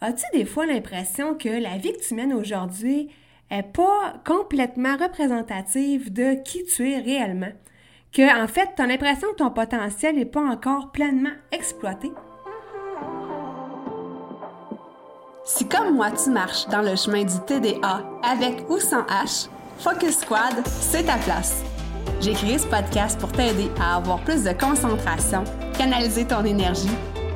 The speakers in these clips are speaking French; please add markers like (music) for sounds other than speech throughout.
As-tu des fois l'impression que la vie que tu mènes aujourd'hui n'est pas complètement représentative de qui tu es réellement? Que, en fait, tu as l'impression que ton potentiel n'est pas encore pleinement exploité? Si comme moi tu marches dans le chemin du TDA avec ou sans H, Focus Squad, c'est ta place. J'ai créé ce podcast pour t'aider à avoir plus de concentration, canaliser ton énergie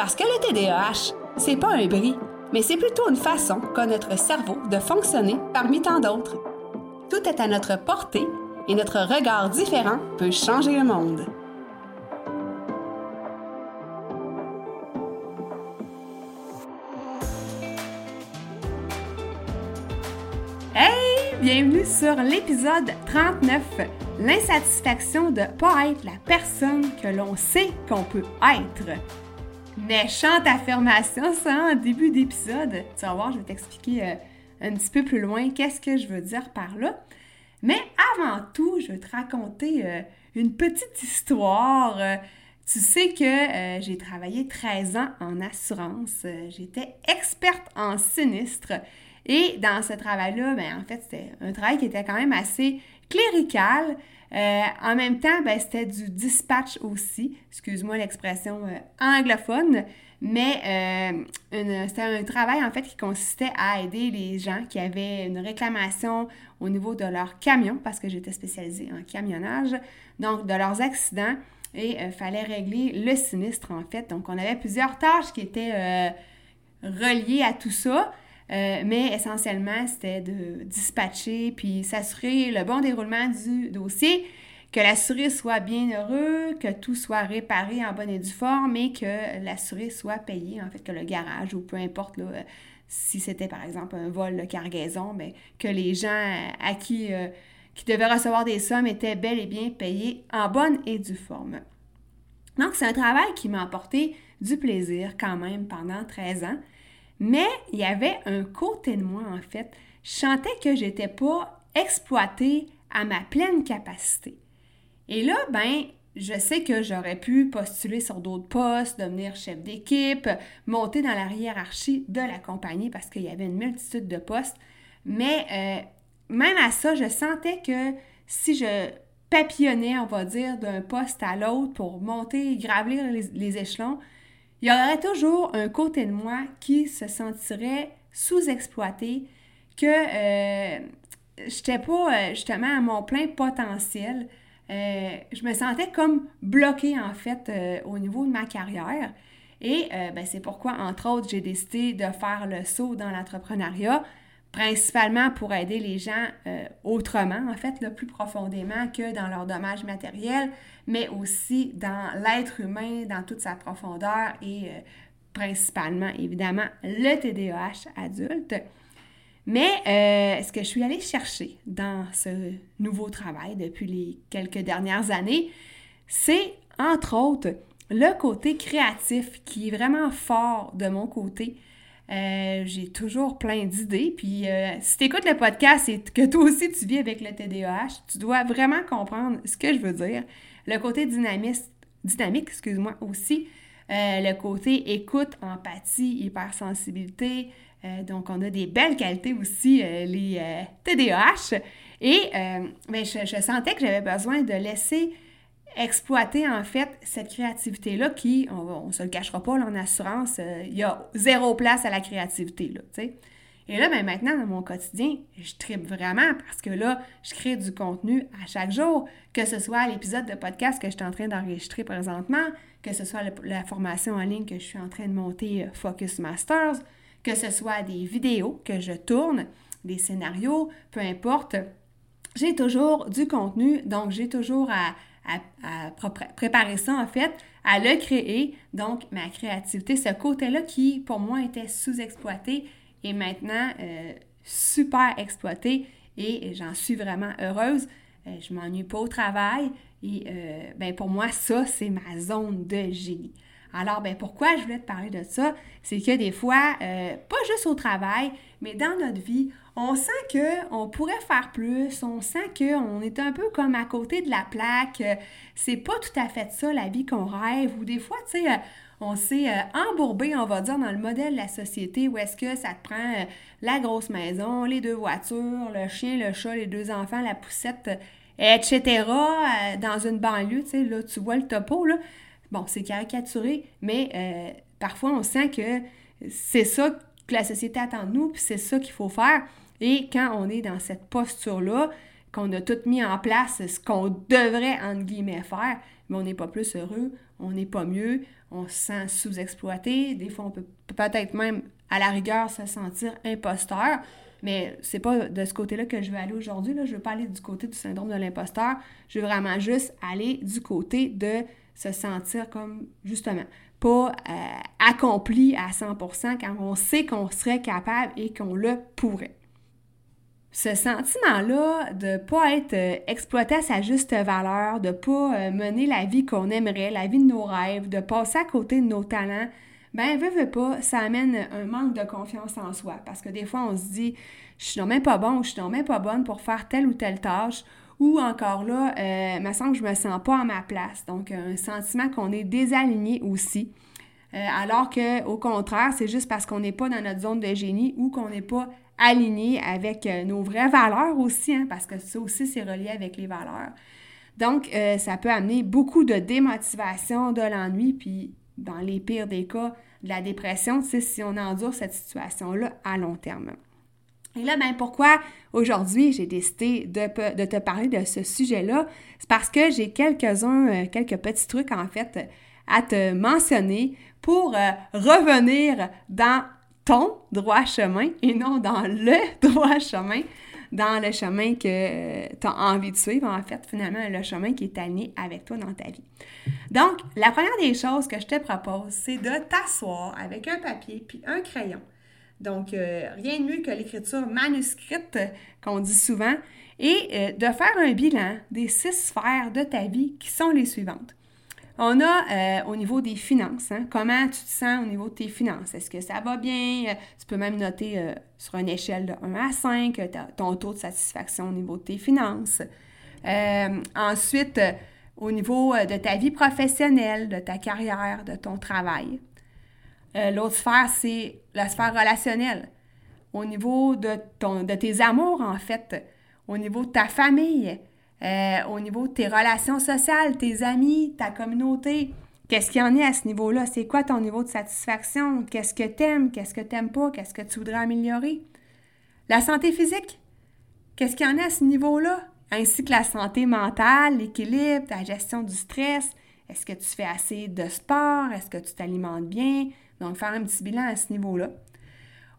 Parce que le TDAH, c'est pas un bris, mais c'est plutôt une façon qu'a notre cerveau de fonctionner parmi tant d'autres. Tout est à notre portée et notre regard différent peut changer le monde. Hey! Bienvenue sur l'épisode 39, l'insatisfaction de ne pas être la personne que l'on sait qu'on peut être méchante affirmation, ça, en début d'épisode. Tu vas voir, je vais t'expliquer euh, un petit peu plus loin qu'est-ce que je veux dire par là. Mais avant tout, je vais te raconter euh, une petite histoire. Euh, tu sais que j'ai travaillé 13 ans en assurance. J'étais experte en sinistre. Et dans ce travail-là, ben, en fait, c'était un travail qui était quand même assez clérical. Euh, en même temps, ben, c'était du dispatch aussi, excuse-moi l'expression euh, anglophone, mais euh, c'était un travail en fait qui consistait à aider les gens qui avaient une réclamation au niveau de leur camion, parce que j'étais spécialisée en camionnage, donc de leurs accidents, et il fallait régler le sinistre en fait. Donc on avait plusieurs tâches qui étaient reliées à tout ça. Euh, mais essentiellement, c'était de dispatcher puis s'assurer le bon déroulement du dossier, que l'assuré soit bien heureux, que tout soit réparé en bonne et due forme et que l'assuré soit payé, en fait, que le garage ou peu importe, si c'était par exemple un vol de cargaison, bien, que les gens à qui, euh, qui devaient recevoir des sommes étaient bel et bien payés en bonne et due forme. Donc, c'est un travail qui m'a apporté du plaisir quand même pendant 13 ans. Mais il y avait un côté de moi, en fait. Je sentais que je n'étais pas exploitée à ma pleine capacité. Et là, ben, je sais que j'aurais pu postuler sur d'autres postes, devenir chef d'équipe, monter dans la hiérarchie de la compagnie parce qu'il y avait une multitude de postes. Mais euh, même à ça, je sentais que si je papillonnais, on va dire, d'un poste à l'autre pour monter, gravir les échelons, il y aurait toujours un côté de moi qui se sentirait sous-exploité, que euh, je n'étais pas euh, justement à mon plein potentiel. Euh, je me sentais comme bloquée en fait au niveau de ma carrière. Et ben, c'est pourquoi, entre autres, j'ai décidé de faire le saut dans l'entrepreneuriat, principalement pour aider les gens autrement, en fait, plus profondément que dans leur dommage matériel, mais aussi dans l'être humain, dans toute sa profondeur et euh, principalement, évidemment, le TDAH adulte. Mais euh, ce que je suis allée chercher dans ce nouveau travail depuis les quelques dernières années, c'est entre autres le côté créatif qui est vraiment fort de mon côté. Euh, j'ai toujours plein d'idées. Puis si tu écoutes le podcast et que toi aussi tu vis avec le TDAH, tu dois vraiment comprendre ce que je veux dire. Le côté dynamique, excuse-moi, aussi. Euh, le côté écoute, empathie, hypersensibilité. Euh, donc, on a des belles qualités aussi, euh, les TDAH. Et ben, je, sentais que j'avais besoin de laisser exploiter en fait cette créativité-là qui, on ne se le cachera pas, en assurance, il y a zéro place à la créativité. Là. Et là, ben, maintenant, dans mon quotidien, je tripe vraiment parce que là, je crée du contenu à chaque jour, que ce soit l'épisode de podcast que je suis en train d'enregistrer présentement, que ce soit la formation en ligne que je suis en train de monter euh, Focus Masters, que ce soit des vidéos que je tourne, des scénarios, peu importe. J'ai toujours du contenu, donc j'ai toujours à, à, préparer ça, en fait, à le créer. Donc, ma créativité, ce côté-là qui, pour moi, était sous-exploité est maintenant euh, super exploité et j'en suis vraiment heureuse. Euh, je m'ennuie pas au travail et euh, ben pour moi, ça, c'est ma zone de génie. Alors, ben pourquoi je voulais te parler de ça? C'est que des fois, pas juste au travail, mais dans notre vie, on sent qu'on pourrait faire plus, on sent qu'on est un peu comme à côté de la plaque. C'est pas tout à fait ça la vie qu'on rêve. Ou des fois, tu sais, on s'est euh, embourbé, on va dire, dans le modèle de la société où est-ce que ça te prend euh, la grosse maison, les deux voitures, le chien, le chat, les deux enfants, la poussette, etc. Euh, dans une banlieue, tu sais, là, tu vois le topo, là. Bon, c'est caricaturé, mais parfois on sent que c'est ça que la société attend de nous, puis c'est ça qu'il faut faire. Et quand on est dans cette posture-là, qu'on a tout mis en place, ce qu'on devrait, entre guillemets, faire, mais on n'est pas plus heureux, on n'est pas mieux, on se sent sous-exploité, des fois on peut peut-être même, à la rigueur, se sentir imposteur, mais c'est pas de ce côté-là que je veux aller aujourd'hui, là. je veux pas aller du côté du syndrome de l'imposteur, je veux vraiment juste aller du côté de se sentir comme, justement, pas euh, accompli à 100% quand on sait qu'on serait capable et qu'on le pourrait ce sentiment-là de ne pas être euh, exploité à sa juste valeur, de ne pas euh, mener la vie qu'on aimerait, la vie de nos rêves, de passer à côté de nos talents, ben, veut, veut pas, ça amène un manque de confiance en soi. Parce que des fois, on se dit, je suis même pas bon ou je suis même pas bonne pour faire telle ou telle tâche. Ou encore là, euh, il me semble que je me sens pas à ma place. Donc, un sentiment qu'on est désaligné aussi. alors que, au contraire, c'est juste parce qu'on n'est pas dans notre zone de génie ou qu'on n'est pas aligné avec euh, nos vraies valeurs aussi, hein, parce que ça aussi, c'est relié avec les valeurs. Donc, euh, ça peut amener beaucoup de démotivation, de l'ennui, puis dans les pires des cas, de la dépression, si on endure cette situation-là à long terme. Et là, ben pourquoi aujourd'hui j'ai décidé de, te parler de ce sujet-là? C'est parce que j'ai quelques-uns, euh, quelques petits trucs en fait à te mentionner pour revenir dans ton droit chemin et non dans le (laughs) droit chemin, dans le chemin que euh, tu as envie de suivre, en fait, finalement, le chemin qui est aligné avec toi dans ta vie. Donc, la première des choses que je te propose, c'est de t'asseoir avec un papier puis un crayon. Donc, euh, rien de mieux que l'écriture manuscrite qu'on dit souvent, et euh, de faire un bilan des six sphères de ta vie qui sont les suivantes. On a euh, au niveau des finances, hein, comment tu te sens au niveau de tes finances? Est-ce que ça va bien? Tu peux même noter sur une échelle de 1 à 5 euh, ton taux de satisfaction au niveau de tes finances. ensuite, au niveau de ta vie professionnelle, de ta carrière, de ton travail. L'autre sphère, c'est la sphère relationnelle. Au niveau de, ton, de tes amours, en fait. Au niveau de ta famille euh, au niveau de tes relations sociales, tes amis, ta communauté. Qu'est-ce qu'il y en a à ce niveau-là? C'est quoi ton niveau de satisfaction? Qu'est-ce que tu aimes? Qu'est-ce que tu n'aimes pas? Qu'est-ce que tu voudrais améliorer? La santé physique? Qu'est-ce qu'il y en a à ce niveau-là? Ainsi que la santé mentale, l'équilibre, ta gestion du stress. Est-ce que tu fais assez de sport? Est-ce que tu t'alimentes bien? Donc, faire un petit bilan à ce niveau-là.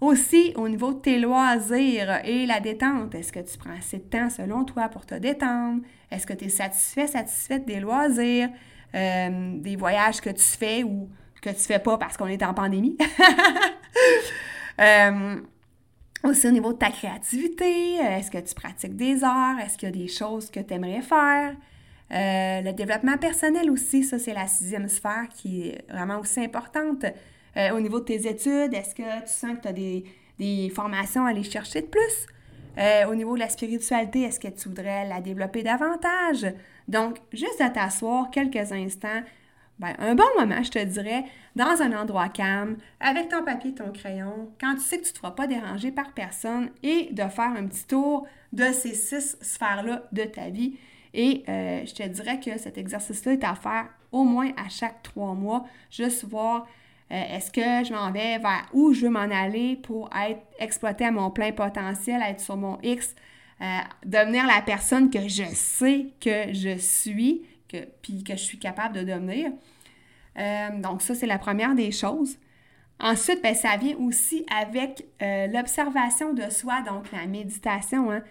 Aussi, au niveau de tes loisirs et la détente, est-ce que tu prends assez de temps selon toi pour te détendre? Est-ce que tu es satisfait, satisfaite des loisirs, euh, des voyages que tu fais ou que tu fais pas parce qu'on est en pandémie? (laughs) Euh, aussi au niveau de ta créativité, est-ce que tu pratiques des arts? Est-ce qu'il y a des choses que tu aimerais faire? Euh, le développement personnel aussi, ça c'est la sixième sphère qui est vraiment aussi importante. Euh, au niveau de tes études, est-ce que tu sens que tu as des, formations à aller chercher de plus? Euh, au niveau de la spiritualité, est-ce que tu voudrais la développer davantage? Donc, juste à t'asseoir quelques instants, ben, un bon moment, je te dirais, dans un endroit calme, avec ton papier et ton crayon, quand tu sais que tu ne te feras pas déranger par personne, et de faire un petit tour de ces six sphères-là de ta vie. Et euh, je te dirais que cet exercice-là est à faire au moins à chaque trois mois, juste voir est-ce que je m'en vais vers où je veux m'en aller pour être exploité à mon plein potentiel, être sur mon X, euh, devenir la personne que je sais que je suis, que, puis que je suis capable de devenir? Euh, donc ça, c'est la première des choses. Ensuite, ben, ça vient aussi avec l'observation de soi, donc la méditation. Hein.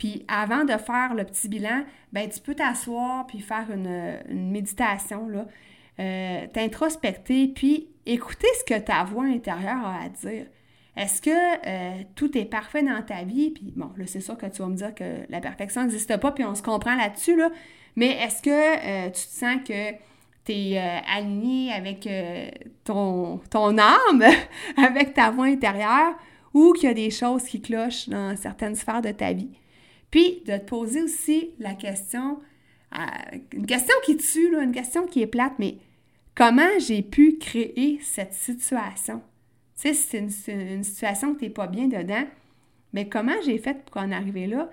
Puis avant de faire le petit bilan, ben tu peux t'asseoir puis faire une, méditation, euh, t'introspecter, puis écouter ce que ta voix intérieure a à dire. Est-ce que euh, tout est parfait dans ta vie? Puis bon, là, c'est sûr que tu vas me dire que la perfection n'existe pas, puis on se comprend là-dessus, là. Mais est-ce que euh, tu te sens que tu es euh, aligné avec ton, ton âme, (laughs) avec ta voix intérieure, ou qu'il y a des choses qui clochent dans certaines sphères de ta vie? Puis de te poser aussi la question, une question qui tue, là, une question qui est plate, mais comment j'ai pu créer cette situation? Tu sais, c'est une, situation que tu n'es pas bien dedans, mais comment j'ai fait pour en arriver là?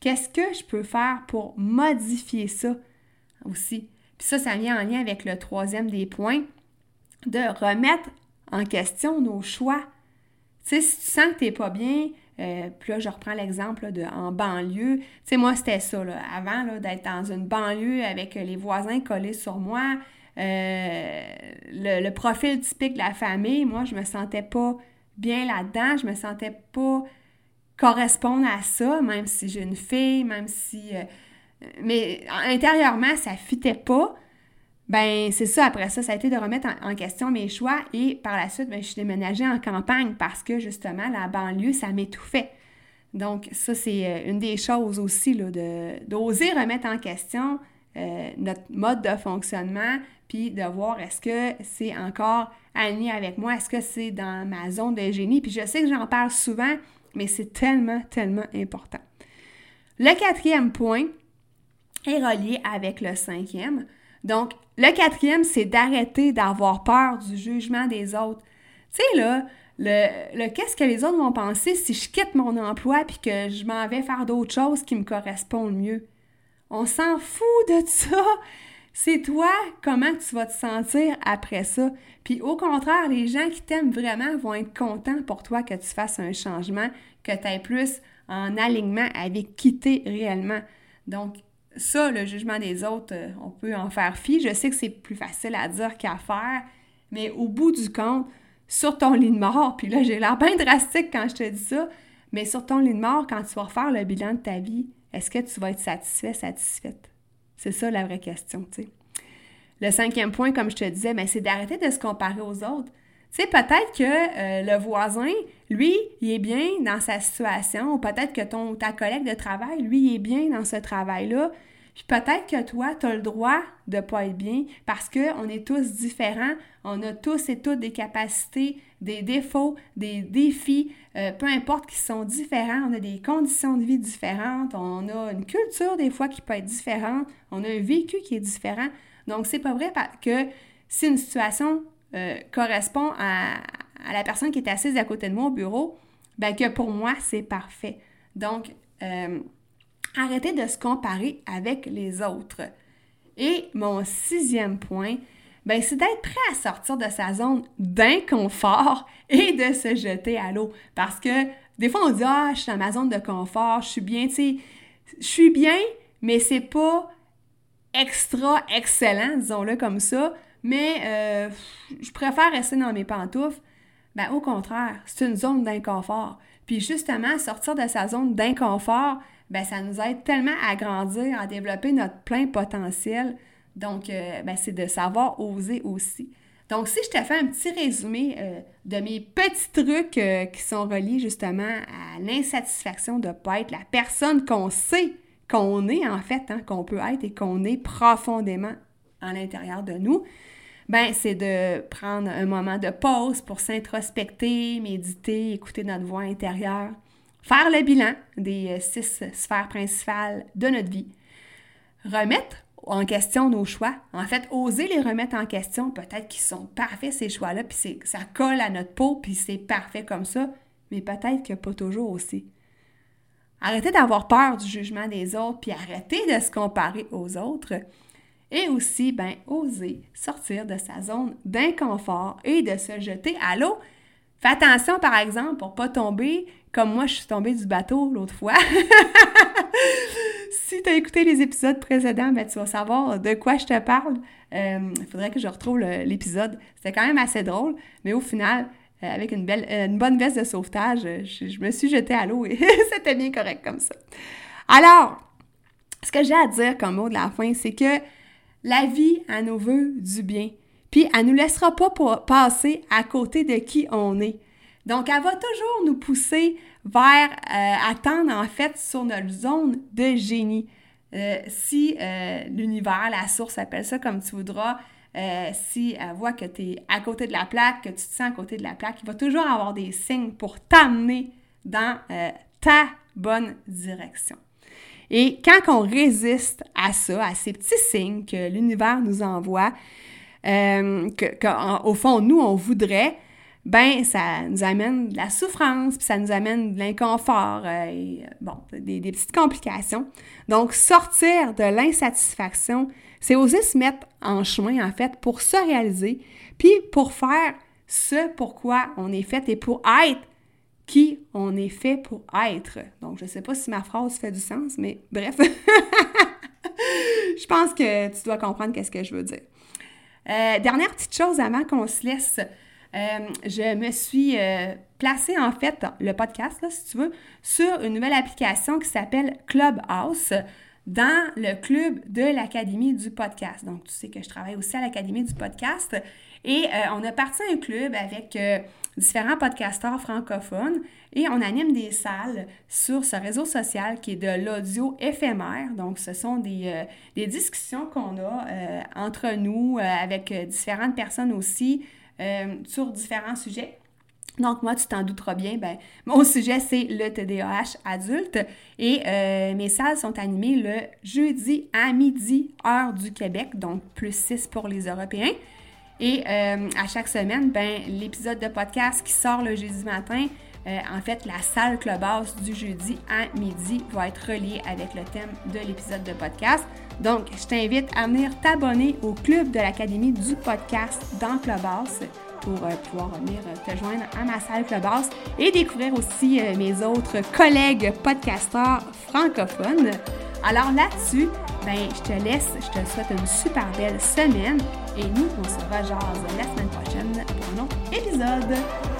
Qu'est-ce que je peux faire pour modifier ça aussi? Puis ça, ça vient en lien avec le troisième des points, de remettre en question nos choix. Tu sais, si tu sens que tu n'es pas bien, euh, puis là, je reprends l'exemple de en banlieue. Tu sais, moi, c'était ça, là, avant d'être dans une banlieue avec les voisins collés sur moi, euh, le, profil typique de la famille, moi, je me sentais pas bien là-dedans, je me sentais pas correspondre à ça, même si j'ai une fille, même si... Euh, mais intérieurement, ça fitait pas. Ben, c'est ça, après ça, ça a été de remettre en, question mes choix et par la suite, ben, je suis déménagée en campagne parce que justement, la banlieue, ça m'étouffait. Donc, ça, c'est euh, une des choses aussi, d'oser remettre en question notre mode de fonctionnement, puis de voir est-ce que c'est encore aligné avec moi, est-ce que c'est dans ma zone de génie? Puis je sais que j'en parle souvent, mais c'est tellement, tellement important. Le quatrième point est relié avec le cinquième. Donc, le quatrième, c'est d'arrêter d'avoir peur du jugement des autres. Tu sais, là, le, le qu'est-ce que les autres vont penser si je quitte mon emploi puis que je m'en vais faire d'autres choses qui me correspondent mieux? On s'en fout de ça. C'est toi comment tu vas te sentir après ça? Puis au contraire, les gens qui t'aiment vraiment vont être contents pour toi que tu fasses un changement, que tu aies plus en alignement avec qui tu réellement. Donc, ça, le jugement des autres, euh, on peut en faire fi. Je sais que c'est plus facile à dire qu'à faire, mais au bout du compte, sur ton lit de mort, puis là, j'ai l'air bien drastique quand je te dis ça, mais sur ton lit de mort, quand tu vas refaire le bilan de ta vie, est-ce que tu vas être satisfait, satisfaite? C'est ça la vraie question. Le cinquième point, comme je te disais, ben, c'est d'arrêter de se comparer aux autres. Tu sais, peut-être que euh, le voisin, lui, il est bien dans sa situation, ou peut-être que ton, ta collègue de travail, lui, il est bien dans ce travail-là. Puis peut-être que toi, tu as le droit de ne pas être bien parce qu'on est tous différents, on a tous et toutes des capacités, des défauts, des défis, euh, peu importe qui sont différents, on a des conditions de vie différentes, on a une culture des fois qui peut être différente, on a un vécu qui est différent. Donc, c'est pas vrai que si une situation euh, correspond à, la personne qui est assise à côté de moi au bureau, ben que pour moi, c'est parfait. Donc, euh, arrêtez de se comparer avec les autres. Et mon sixième point, ben, c'est d'être prêt à sortir de sa zone d'inconfort (laughs) et de se jeter à l'eau. Parce que des fois, on dit Ah, je suis dans ma zone de confort, je suis bien, tu sais, je suis bien, mais c'est pas extra excellent, disons-le comme ça, mais euh, je préfère rester dans mes pantoufles. Ben, au contraire, c'est une zone d'inconfort. Puis justement, sortir de sa zone d'inconfort, ben, ça nous aide tellement à grandir, à développer notre plein potentiel. Donc, euh, ben, c'est de savoir oser aussi. Donc, si je te fais un petit résumé euh, de mes petits trucs qui sont reliés justement à l'insatisfaction de ne pas être la personne qu'on sait qu'on est en fait, hein, qu'on peut être et qu'on est profondément à l'intérieur de nous, ben c'est de prendre un moment de pause pour s'introspecter, méditer, écouter notre voix intérieure, faire le bilan des euh, six sphères principales de notre vie, remettre en question nos choix, en fait, oser les remettre en question, peut-être qu'ils sont parfaits ces choix-là, puis ça colle à notre peau, puis c'est parfait comme ça, mais peut-être que pas toujours aussi. Arrêtez d'avoir peur du jugement des autres, puis arrêtez de se comparer aux autres. Et aussi, ben, oser sortir de sa zone d'inconfort et de se jeter à l'eau. Fais attention, par exemple, pour pas tomber comme moi, je suis tombée du bateau l'autre fois. (laughs) si tu as écouté les épisodes précédents, ben, tu vas savoir de quoi je te parle. Il euh, faudrait que je retrouve l'épisode. C'était quand même assez drôle, mais au final, euh, avec une, belle, euh, bonne veste de sauvetage. Euh, je, me suis jetée à l'eau et (laughs) c'était bien correct comme ça. Alors, ce que j'ai à dire comme mot de la fin, c'est que la vie, elle nous veut du bien. Puis, elle ne nous laissera pas passer à côté de qui on est. Donc, elle va toujours nous pousser vers euh, attendre, en fait, sur notre zone de génie. Euh, si euh, l'univers, la source, appelle ça comme tu voudras, si elle voit que tu es à côté de la plaque, que tu te sens à côté de la plaque, il va toujours avoir des signes pour t'amener dans ta bonne direction. Et quand on résiste à ça, à ces petits signes que l'univers nous envoie, euh, qu'au fond, nous, on voudrait, ben ça nous amène de la souffrance, puis ça nous amène de l'inconfort, euh, et, bon, des, petites complications. Donc, sortir de l'insatisfaction, c'est oser se mettre en chemin, en fait, pour se réaliser, puis pour faire ce pourquoi on est fait et pour être qui on est fait pour être. Donc, je ne sais pas si ma phrase fait du sens, mais bref. (laughs) je pense que tu dois comprendre qu'est-ce que je veux dire. Euh, dernière petite chose avant qu'on se laisse. Euh, je me suis euh, placée, en fait, le podcast, là, si tu veux, sur une nouvelle application qui s'appelle Clubhouse dans le club de l'Académie du podcast. Donc, tu sais que je travaille aussi à l'Académie du podcast. Et on a parti un club avec différents podcasteurs francophones et on anime des salles sur ce réseau social qui est de l'audio éphémère. Donc, ce sont des, euh, discussions qu'on a euh, entre nous euh, avec différentes personnes aussi sur différents sujets. Donc, moi, tu t'en douteras bien, ben, mon (laughs) sujet, c'est le TDAH adulte et mes salles sont animées le jeudi à midi, heure du Québec, donc plus 6 pour les Européens. Et euh, à chaque semaine, ben, l'épisode de podcast qui sort le jeudi matin, euh, en fait, la salle Clubhouse du jeudi à midi va être reliée avec le thème de l'épisode de podcast. Donc, je t'invite à venir t'abonner au club de l'Académie du podcast dans Clubhouse pour euh, pouvoir venir te joindre à ma salle Clubhouse et découvrir aussi mes autres collègues podcasteurs francophones. Alors là-dessus, ben, je te laisse, je te souhaite une super belle semaine et nous, on se rejase la semaine prochaine pour un autre épisode.